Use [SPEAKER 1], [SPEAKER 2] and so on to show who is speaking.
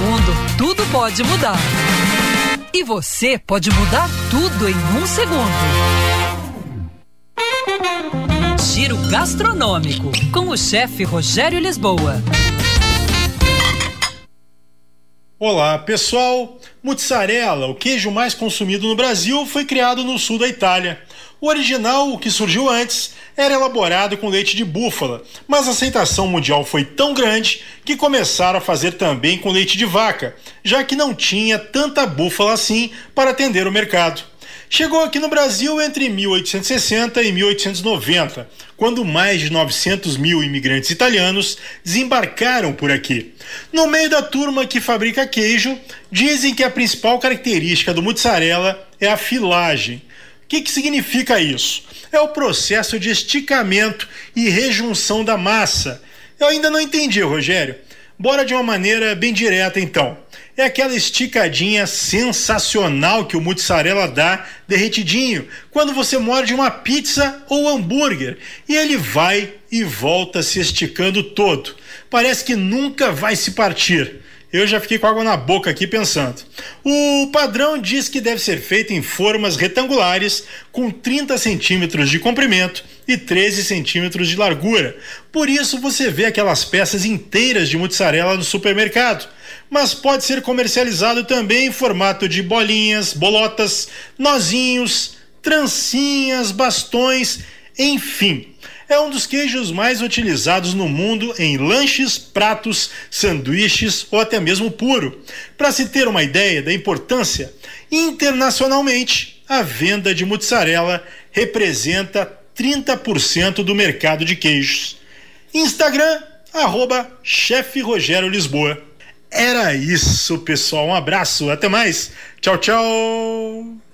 [SPEAKER 1] segundo, tudo pode mudar. E você pode mudar tudo em um segundo. Giro Gastronômico, com o chefe Rogério Lisboa.
[SPEAKER 2] Olá, pessoal. Mussarela, o queijo mais consumido no Brasil, foi criado no sul da Itália. O original, o que surgiu antes, era elaborado com leite de búfala, mas a aceitação mundial foi tão grande que começaram a fazer também com leite de vaca, já que não tinha tanta búfala assim para atender o mercado. Chegou aqui no Brasil entre 1860 e 1890, quando mais de 900 mil imigrantes italianos desembarcaram por aqui. No meio da turma que fabrica queijo, dizem que a principal característica do mozzarella é a filagem. Que, que significa isso? É o processo de esticamento e rejunção da massa. Eu ainda não entendi, Rogério. Bora de uma maneira bem direta então. É aquela esticadinha sensacional que o mozzarella dá derretidinho quando você morde uma pizza ou hambúrguer e ele vai e volta se esticando todo. Parece que nunca vai se partir. Eu já fiquei com água na boca aqui pensando. O padrão diz que deve ser feito em formas retangulares com 30 centímetros de comprimento e 13 centímetros de largura. Por isso você vê aquelas peças inteiras de mozzarella no supermercado. Mas pode ser comercializado também em formato de bolinhas, bolotas, nozinhos, trancinhas, bastões, enfim é um dos queijos mais utilizados no mundo em lanches, pratos, sanduíches ou até mesmo puro. Para se ter uma ideia da importância, internacionalmente, a venda de mozzarella representa 30% do mercado de queijos. Instagram, arroba chefe Rogério Lisboa. Era isso, pessoal. Um abraço, até mais. Tchau, tchau.